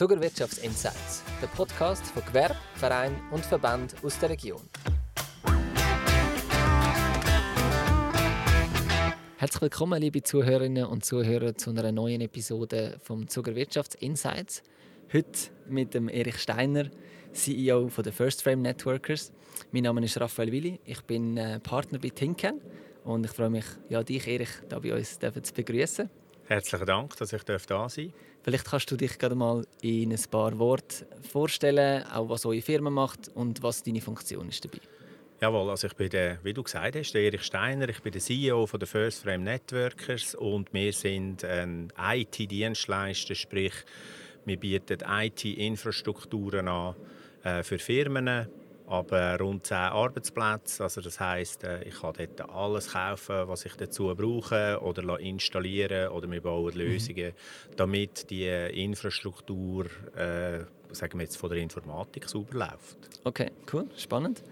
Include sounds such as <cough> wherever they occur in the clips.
Zuckerwirtschaftsinsights, der Podcast von Gewerbe, Verein und Verband aus der Region. Herzlich willkommen, liebe Zuhörerinnen und Zuhörer, zu einer neuen Episode vom Zuckerwirtschaftsinsights. Heute mit dem Erich Steiner, CEO von der First Frame Networkers. Mein Name ist Raphael Willi, ich bin äh, Partner bei Tinken und ich freue mich, ja, dich, Erich, hier bei uns zu begrüßen. Herzlichen Dank, dass ich da sein darf. Vielleicht kannst du dich gerade mal in ein paar Worten vorstellen, auch was eure Firma macht und was deine Funktion ist dabei. Jawohl, also ich bin der, wie du gesagt hast, der Erich Steiner. Ich bin der CEO von der First Frame Networkers und wir sind ein IT-Dienstleister, sprich wir bieten IT-Infrastrukturen an äh, für Firmen, aber rund 10 Arbeitsplätze. Also das heißt, äh, ich kann dort alles kaufen, was ich dazu brauche oder installieren oder wir bauen mhm. Lösungen, damit die Infrastruktur, äh, sagen wir jetzt von der Informatik sauber läuft. Okay, cool, spannend.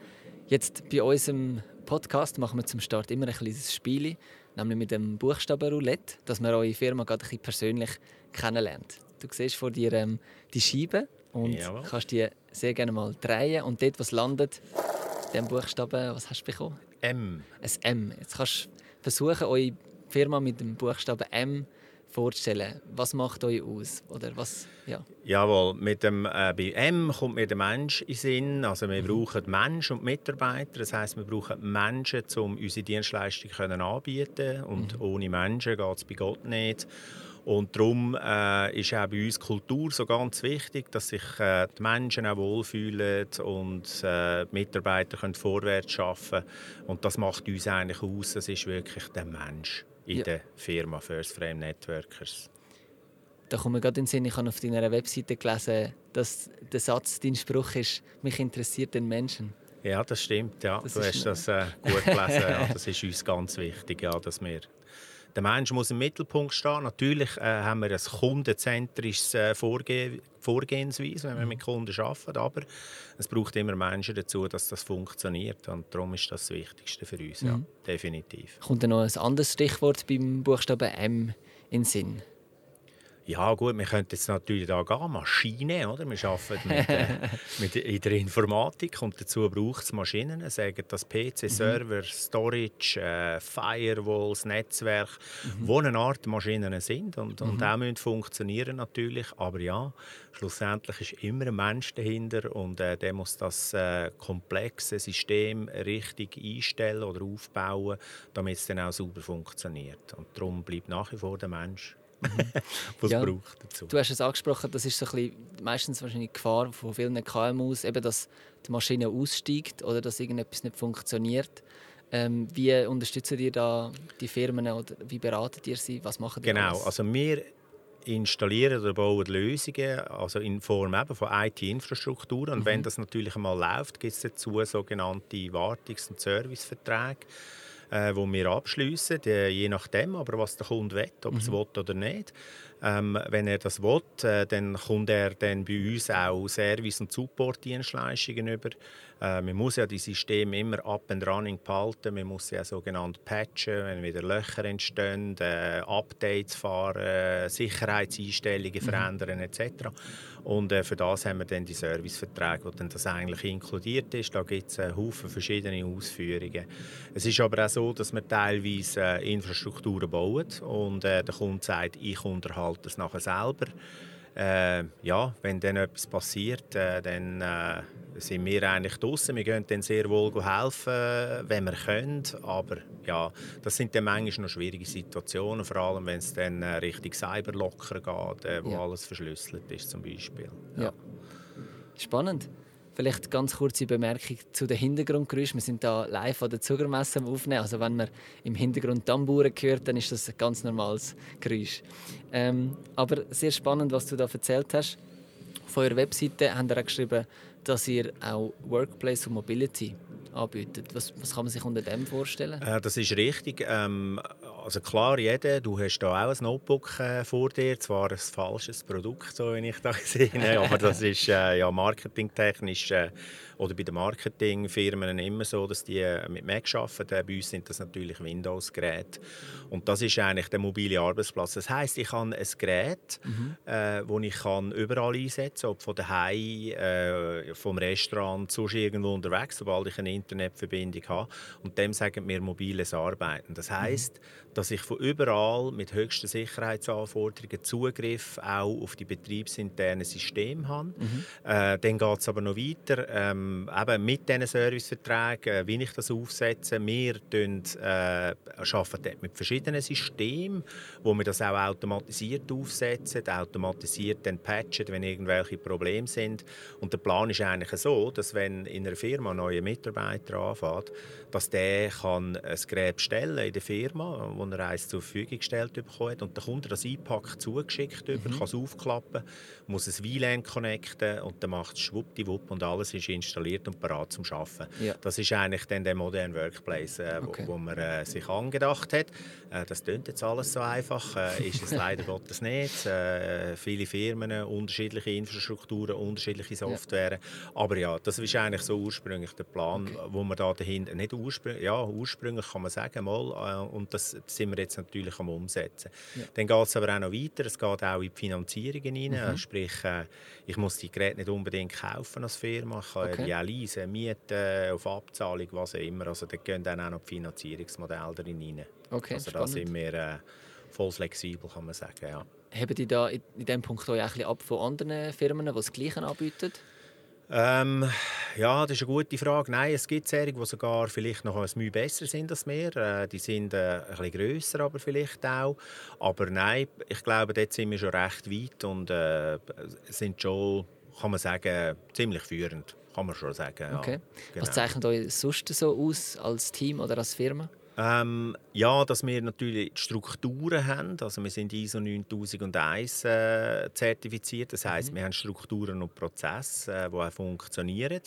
Jetzt bei unserem Podcast machen wir zum Start immer ein kleines Spiel, nämlich mit dem Buchstabenroulette, dass man eure Firma gerade ein bisschen persönlich kennenlernt. Du siehst vor dir ähm, die Scheibe und Jawohl. kannst die sehr gerne mal drehen und dort, was landet, dem Buchstaben, was hast du bekommen? M. Ein M. Jetzt kannst du versuchen, eure Firma mit dem Buchstaben M vorzustellen. Was macht euch aus? Oder was, ja. Jawohl, mit dem, äh, bei M kommt mir der Mensch in Sinn. Also wir mhm. brauchen Menschen und Mitarbeiter. Das heißt, wir brauchen Menschen, um unsere Dienstleistungen anbieten Und mhm. ohne Menschen geht es bei Gott nicht. Und darum äh, ist auch bei uns Kultur so ganz wichtig, dass sich äh, die Menschen auch wohlfühlen und äh, die Mitarbeiter können vorwärts arbeiten Und das macht uns eigentlich aus, das ist wirklich der Mensch in ja. der Firma First Frame Networkers. Da kommt mir gerade in den Sinn, ich habe auf deiner Webseite gelesen, dass der Satz, dein Spruch ist, mich interessiert den Menschen. Ja, das stimmt. Ja. Das du hast das äh, <laughs> gut gelesen. ja, das ist uns ganz wichtig, ja, dass wir der Mensch muss im Mittelpunkt stehen. Natürlich äh, haben wir ein kundenzentrisches äh, Vorge Vorgehensweise, wenn wir mit Kunden arbeiten, aber es braucht immer Menschen dazu, dass das funktioniert. Und darum ist das das Wichtigste für uns, mhm. ja, definitiv. Kommt da noch ein anderes Stichwort beim Buchstaben M in den Sinn? Ja gut, wir könnten jetzt natürlich da gehen, Maschinen, oder? Wir arbeiten mit, äh, <laughs> mit, in der Informatik und dazu braucht es Maschinen, sagen das PC, Server, mhm. Storage, äh, Firewalls, Netzwerk, mhm. wo eine Art Maschinen sind und, mhm. und auch müssen funktionieren natürlich, aber ja, schlussendlich ist immer ein Mensch dahinter und äh, der muss das äh, komplexe System richtig einstellen oder aufbauen, damit es dann auch sauber funktioniert und darum bleibt nach wie vor der Mensch <laughs> was ja, braucht dazu. Du hast es angesprochen, das ist so ein bisschen, meistens wahrscheinlich die Gefahr von vielen KMUs, eben, dass die Maschine aussteigt oder dass irgendetwas nicht funktioniert. Ähm, wie unterstützt ihr da die Firmen oder wie beratet ihr sie? Was machen die Genau, alles? also wir installieren oder bauen Lösungen also in Form eben von IT-Infrastruktur. Und mhm. wenn das natürlich einmal läuft, gibt es dazu sogenannte Wartungs- und Serviceverträge äh, wo wir abschließen, je nachdem, aber was der Kunde will, ob er es mhm. will oder nicht. Ähm, wenn er das will, äh, dann kommt er dann bei uns auch Service- und Support-Dienstleistungen über. Äh, man muss ja die Systeme immer up and running behalten. Man muss ja sogenannt patchen, wenn wieder Löcher entstehen, äh, Updates fahren, äh, Sicherheitseinstellungen mhm. verändern etc. Und äh, für das haben wir dann die Serviceverträge, wo dann das eigentlich inkludiert ist. Da gibt es einen Haufen verschiedene Ausführungen. Es ist aber auch so, dass wir teilweise äh, Infrastrukturen bauen und der Kunde sagt, ich unterhalte halt das nachher selber. Äh, ja, wenn dann etwas passiert, äh, dann äh, sind wir eigentlich draußen. Wir können dann sehr wohl helfen, wenn wir können. Aber ja, das sind dann manchmal noch schwierige Situationen, vor allem wenn es dann äh, Richtung Cyberlocker geht, äh, wo ja. alles verschlüsselt ist zum Beispiel. Ja. ja. Spannend. Vielleicht ganz kurze Bemerkung zu den Hintergrundgeräuschen. Wir sind da live an der Zuckermesse aufnehmen. Also wenn man im Hintergrund Tamburen hört, dann ist das ein ganz normales Geräusch. Ähm, aber sehr spannend, was du da erzählt hast. Auf eurer Webseite habt ihr auch geschrieben, dass ihr auch Workplace und Mobility anbietet. Was, was kann man sich unter dem vorstellen? Äh, das ist richtig. Ähm, also klar, jeder, du hast da auch ein Notebook äh, vor dir, zwar ein falsches Produkt, so wie ich da <laughs> gesehen habe, aber das ist äh, ja marketingtechnisch äh, oder bei den Marketingfirmen immer so, dass die äh, mit Mac arbeiten. Bei uns sind das natürlich Windows-Geräte. Und das ist eigentlich der mobile Arbeitsplatz. Das heißt, ich habe ein Gerät, mhm. äh, das ich kann überall einsetzen kann, ob von daheim, äh, vom Restaurant, sonst irgendwo unterwegs, sobald ich eine Internetverbindung habe. Und dem sagen wir mobiles Arbeiten. Das heißt, mhm. Dass ich von überall mit höchsten Sicherheitsanforderungen Zugriff auch auf die betriebsinternen Systeme habe. Mhm. Äh, dann geht es aber noch weiter. Ähm, eben mit diesen Serviceverträgen, äh, wie ich das aufsetze. Wir tun, äh, arbeiten mit verschiedenen Systemen, wo wir das auch automatisiert aufsetzen, automatisiert dann patchen, wenn irgendwelche Probleme sind. Und der Plan ist eigentlich so, dass wenn in einer Firma ein neuer Mitarbeiter anfängt, dass der kann ein Gerät bestellen in der Firma, wo er eins zur Verfügung gestellt bekommt und dann kommt er das einpackt zugeschickt mhm. kann es aufklappen, muss es WLAN connecten und dann macht es schwuppdiwupp und alles ist installiert und bereit zum Arbeiten. Ja. Das ist eigentlich dann der moderne Workplace, äh, okay. wo, wo, man äh, sich angedacht hat. Äh, das klingt jetzt alles so einfach, äh, ist es <laughs> leider Gottes nicht. Äh, viele Firmen, unterschiedliche Infrastrukturen, unterschiedliche Software. Ja. Aber ja, das ist eigentlich so ursprünglich der Plan, okay. wo man da dahinter nicht ursprünglich, ja, ursprünglich kann man sagen, mal, äh, und das sind wir jetzt natürlich am Umsetzen. Ja. Dann geht es aber auch noch weiter, es geht auch in die Finanzierungen rein, mhm. sprich, äh, ich muss die Geräte nicht unbedingt kaufen als Firma, ich kann okay. die auch leasen, mieten, auf Abzahlung, was auch immer, also da gehen dann auch noch die Finanzierungsmodelle rein. Okay, also da sind wir äh, voll flexibel, kann man sagen, ja. Haben die da in diesem Punkt auch ein bisschen ab von anderen Firmen, die das Gleiche anbieten? Ähm, ja, das ist eine gute Frage. Nein, es gibt Serien, die sogar vielleicht noch ein Mühe besser sind als wir. Äh, die sind äh, ein bisschen grösser, aber vielleicht auch. Aber nein, ich glaube, dort sind wir schon recht weit und äh, sind schon, kann man sagen, ziemlich führend. Kann man schon sagen. Okay. Ja, genau. Was zeichnet euch sonst so aus als Team oder als Firma? Ähm, ja, dass wir natürlich Strukturen haben. Also wir sind ISO 9001 äh, zertifiziert. Das heißt, mhm. wir haben Strukturen und Prozesse, äh, die auch funktionieren.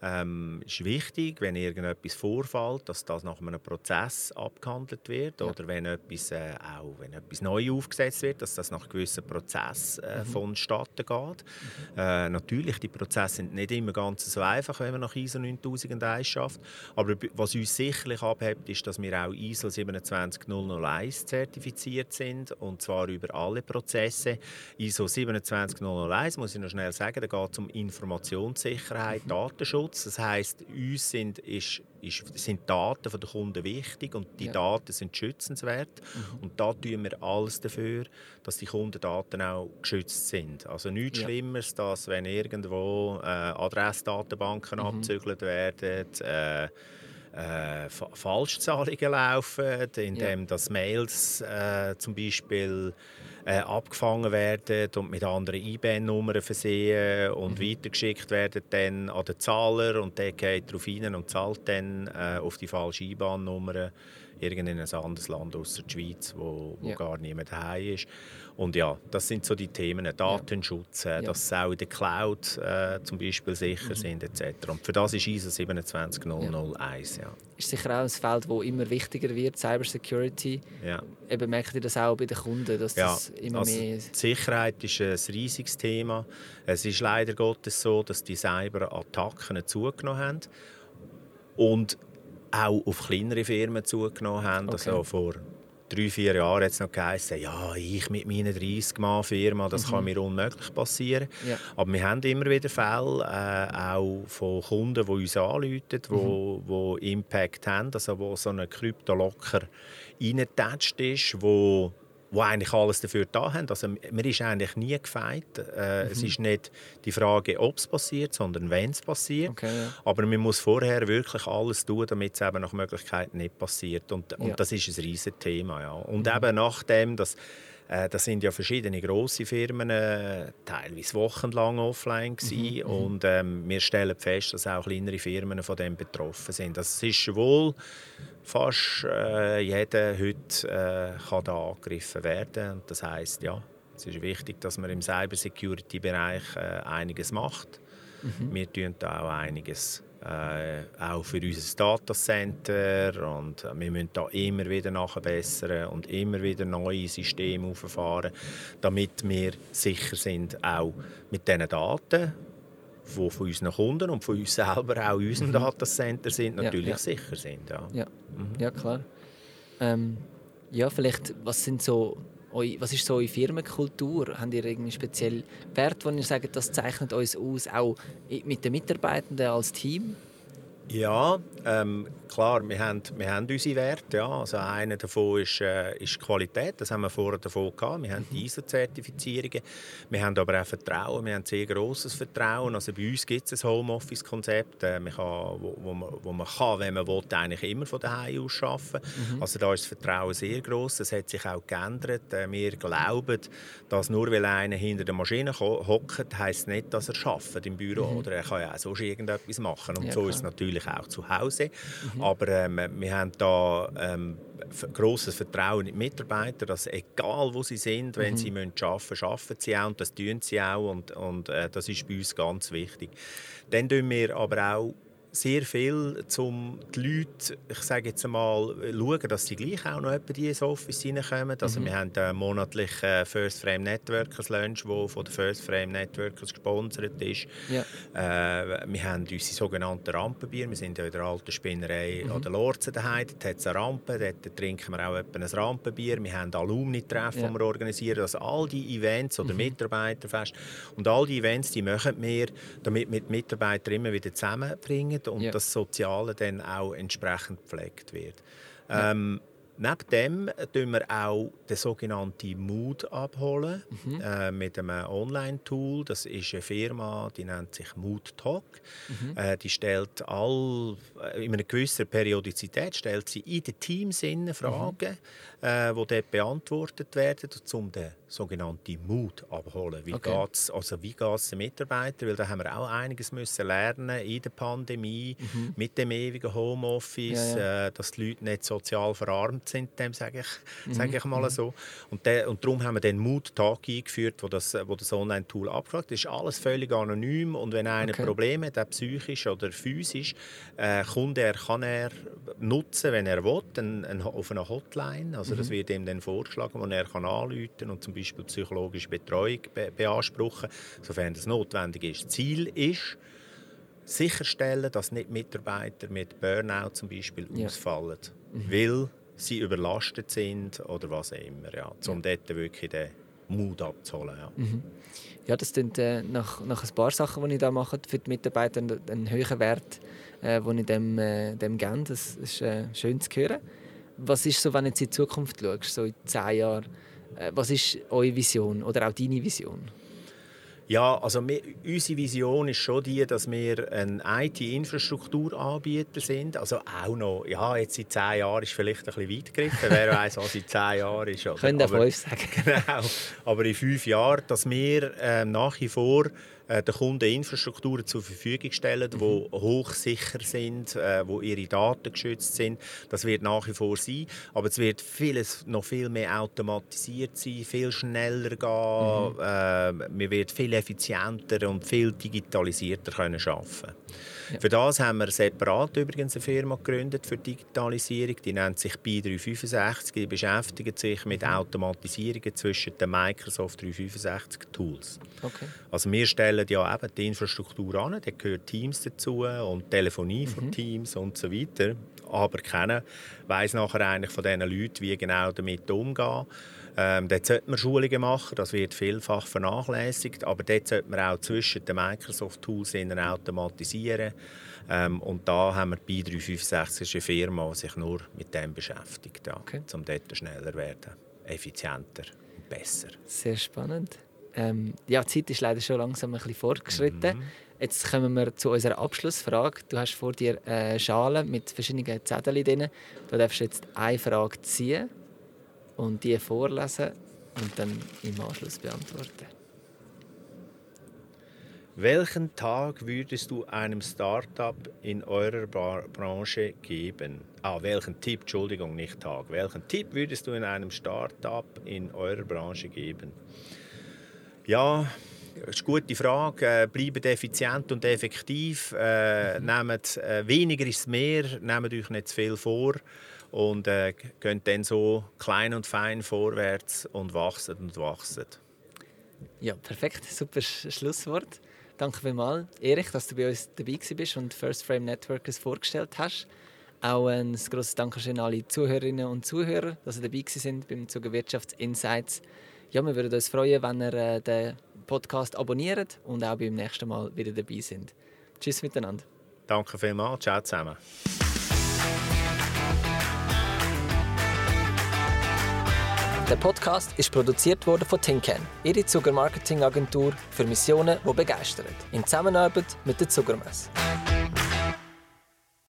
Ähm, ist wichtig, wenn irgendetwas vorfällt, dass das nach einem Prozess abgehandelt wird oder wenn etwas, äh, auch wenn etwas neu aufgesetzt wird, dass das nach gewissen Prozessen äh, mhm. vonstatten geht. Mhm. Äh, natürlich, die Prozesse sind nicht immer ganz so einfach, wenn man nach ISO 9001 schafft, aber was uns sicherlich abhebt, ist, dass wir auch ISO 27001 zertifiziert sind und zwar über alle Prozesse. ISO 27001 muss ich noch schnell sagen, da geht es um Informationssicherheit, mhm. Datenschutz Datenschutz. Das heißt, uns sind, ist, ist, sind Daten der Kunden wichtig und die ja. Daten sind schützenswert. Mhm. Und da tun wir alles dafür, dass die Kundendaten auch geschützt sind. Also nichts ja. Schlimmeres, dass wenn irgendwo äh, Adressdatenbanken mhm. abzügelt werden, äh, äh, Falschzahlungen laufen, indem ja. das Mails äh, zum Beispiel äh, abgefangen werden und mit anderen IBAN-Nummern versehen und mhm. weitergeschickt werden dann an den Zahler und der geht darauf hin und zahlt dann äh, auf die falsche IBAN-Nummer irgendein anderes Land außer der Schweiz, wo, wo ja. gar niemand daheim ist. Und ja, das sind so die Themen, Datenschutz, äh, ja. dass sie auch in der Cloud äh, zum Beispiel sicher mhm. sind etc. Und für das ist ISO 27001. Ja. Ist sicher auch ein Feld, das immer wichtiger wird, Cybersecurity. Ja. Eben merkt ihr das auch bei den Kunden, dass ja. das immer also mehr... Die Sicherheit ist ein riesiges Thema. Es ist leider Gottes so, dass die Cyberattacken zugenommen haben. Und auch auf kleinere Firmen zugenommen haben. Okay. Also vor drei, vier Jahren hat es noch geheißen, ja, ich mit meiner 30-Mann-Firma, das mhm. kann mir unmöglich passieren. Ja. Aber wir haben immer wieder Fälle, äh, auch von Kunden, die uns anrufen, die mhm. wo Impact haben, also wo so ein Kryptolocker reingetatscht ist, wo die eigentlich alles dafür da haben. Also, man ist eigentlich nie gefeit. Äh, mhm. Es ist nicht die Frage, ob es passiert, sondern wenn es passiert. Okay, ja. Aber man muss vorher wirklich alles tun, damit es eben nach Möglichkeit nicht passiert. Und, und ja. das ist ein riesiges Thema. Ja. Und mhm. eben nachdem, dass äh, das sind ja verschiedene große Firmen, äh, teilweise wochenlang offline gewesen. Mhm, mhm, und ähm, wir stellen fest, dass auch kleinere Firmen von dem betroffen sind. Das ist wohl fast äh, jeder heute äh, kann da angegriffen werden. Und das heißt, ja, es ist wichtig, dass man im Cybersecurity-Bereich äh, einiges macht. Mhm. Wir tun da auch einiges äh, auch für unser Datacenter und wir müssen da immer wieder nachbessern und immer wieder neue Systeme auffahren, damit wir sicher sind, auch mit diesen Daten, die von unseren Kunden und von uns selber auch in unserem mhm. Datacenter sind, natürlich ja, ja. sicher sind. Ja, ja. Mhm. ja klar. Ähm, ja, vielleicht, was sind so was ist so eure Firmenkultur? Habt ihr irgendwie speziell Werte, wo ihr sagt, das zeichnet uns aus, auch mit den Mitarbeitenden als Team? Ja, ähm, klar, wir haben, wir haben unsere Werte. Ja. Also einer davon ist, äh, ist Qualität, das haben wir vorher davon gehabt. Wir haben die ISO-Zertifizierungen, wir haben aber auch Vertrauen, wir haben sehr grosses Vertrauen. Also bei uns gibt es ein Homeoffice-Konzept, äh, wo, wo, man, wo man kann, wenn man will, eigentlich immer von daheim aus arbeiten. Mhm. Also da ist das Vertrauen sehr gross. Das hat sich auch geändert. Äh, wir glauben, dass nur weil einer hinter der Maschine hockt, heisst nicht, dass er schafft im Büro. Mhm. Oder er kann ja auch sonst irgendetwas machen. Und ja, so ist es natürlich auch zu Hause. Mhm. Aber ähm, wir haben da ähm, grosses Vertrauen in die Mitarbeiter, dass egal wo sie sind, wenn mhm. sie müssen arbeiten arbeiten sie auch und das tun sie auch und, und äh, das ist bei uns ganz wichtig. Dann tun wir aber auch sehr viel, um die Leute, ich sage jetzt einmal, schauen, dass sie gleich auch noch in ins Office reinkommen. Also mhm. wir haben einen monatlichen First Frame Networkers Lunch, der von den First Frame Networkers gesponsert ist. Ja. Äh, wir haben unsere sogenannten Rampenbier. Wir sind ja in der alten Spinnerei mhm. an der Lorze daheim. Dort hat es eine Rampe, dort trinken wir auch ein Rampenbier. Wir haben Alumni-Treffen, ja. die wir organisieren. Also all die Events oder mhm. Mitarbeiterfest und all die Events, die machen wir, damit wir die Mitarbeiter immer wieder zusammenbringen und ja. das Soziale dann auch entsprechend gepflegt wird. Ja. Ähm, Neben dem tun wir auch den sogenannten Mood abholen mhm. äh, mit einem Online-Tool. Das ist eine Firma, die nennt sich Mood Talk. Mhm. Äh, die stellt all, äh, in einer gewissen Periodizität stellt sie in den Teams Fragen, mhm. äh, die dort beantwortet werden, um den sogenannten Mut abholen. Wie okay. geht es also den Mitarbeitern? Weil da haben wir auch einiges müssen lernen in der Pandemie, mhm. mit dem ewigen Homeoffice, ja, ja. Äh, dass die Leute nicht sozial verarmt sind, dem sage ich, <laughs> mhm. sage ich mal mhm. so. Und, de, und darum haben wir den Mut-Tag eingeführt, wo das, wo das Online-Tool abfragt. Das ist alles völlig anonym und wenn einer okay. Probleme hat, ob psychisch oder physisch, äh, Kunde er kann er nutzen, wenn er will, ein, ein, auf einer Hotline. Also mhm. das wird ihm dann vorgeschlagen, wo er kann anrufen und zum Beispiel psychologische Betreuung be beanspruchen, sofern das notwendig ist. Ziel ist, sicherstellen, dass nicht Mitarbeiter mit Burnout zum Beispiel ja. ausfallen, mhm. weil sie überlastet sind oder was auch immer, ja, um ja. dort wirklich den Mut abzuholen. Ja, mhm. ja das sind äh, nach, nach ein paar Sachen, die ich da mache für die Mitarbeiter, einen höheren Wert, äh, den ich dem, äh, dem gebe. Das ist äh, schön zu hören. Was ist so, wenn du jetzt in die Zukunft schaust, so in zehn Jahren, äh, was ist eure Vision oder auch deine Vision? Ja, also wir, unsere Vision ist schon die, dass wir ein IT-Infrastrukturanbieter sind. Also auch noch, ja, jetzt in zehn Jahren ist vielleicht ein bisschen weit gegriffen. Wer weiß, was in zehn Jahren ist. Können auch fünf sagen. <laughs> Genau. Aber in fünf Jahren, dass wir äh, nach wie vor äh, den Kunden Infrastrukturen zur Verfügung stellen, die mhm. hochsicher sind, äh, wo ihre Daten geschützt sind. Das wird nach wie vor sein, aber es wird vieles noch viel mehr automatisiert sein, viel schneller gehen, mhm. äh, man wird viel effizienter und viel digitalisierter können arbeiten. Ja. Für das haben wir separat übrigens eine Firma gegründet für Digitalisierung. Die nennt sich BI365. Die beschäftigt sich mit mhm. Automatisierungen zwischen den Microsoft 365 Tools. Okay. Also wir stellen ja eben die Infrastruktur an, da gehört Teams dazu und Telefonie mhm. von Teams und so weiter. Aber keiner weiß nachher eigentlich von diesen Leuten, wie genau damit umgehen. Ähm, dort sollte man Schulungen machen, das wird vielfach vernachlässigt, aber dort sollte man auch zwischen den Microsoft-Tools automatisieren. Ähm, und da haben wir bei 365 eine Firma, die sich nur mit dem beschäftigt, ja, okay. um dort schneller werden, effizienter und besser. Sehr spannend. Ähm, ja, die Zeit ist leider schon langsam ein bisschen fortgeschritten. Mhm. Jetzt kommen wir zu unserer Abschlussfrage. Du hast vor dir eine Schale mit verschiedenen Zetteln drin. Du darfst jetzt eine Frage ziehen und die vorlesen und dann im Anschluss beantworten. Welchen Tag würdest du einem Startup in eurer Branche geben? Ah, welchen Tipp, Entschuldigung, nicht Tag. Welchen Tipp würdest du in einem Startup in eurer Branche geben? Ja, das ist eine gute Frage. Äh, bleibt effizient und effektiv. Äh, nehmt, äh, weniger ist mehr. Nehmt euch nicht zu viel vor. Und äh, geht dann so klein und fein vorwärts und wachsen und wachsen. Ja, perfekt. Super Schlusswort. Danke vielmals, Erich, dass du bei uns dabei bist und First Frame Networkers vorgestellt hast. Auch ein grosses Dankeschön an alle Zuhörerinnen und Zuhörer, dass sie dabei sind beim Zuger Wirtschaftsinsights. Ja, wir würden uns freuen, wenn ihr äh, den Podcast abonniert und auch beim nächsten Mal wieder dabei sind. Tschüss miteinander. Danke vielmals. Ciao zusammen. Der Podcast ist produziert worden von Tinken, ihre Zuckermarketingagentur für Missionen, die begeistern. In Zusammenarbeit mit der Zuckermesse.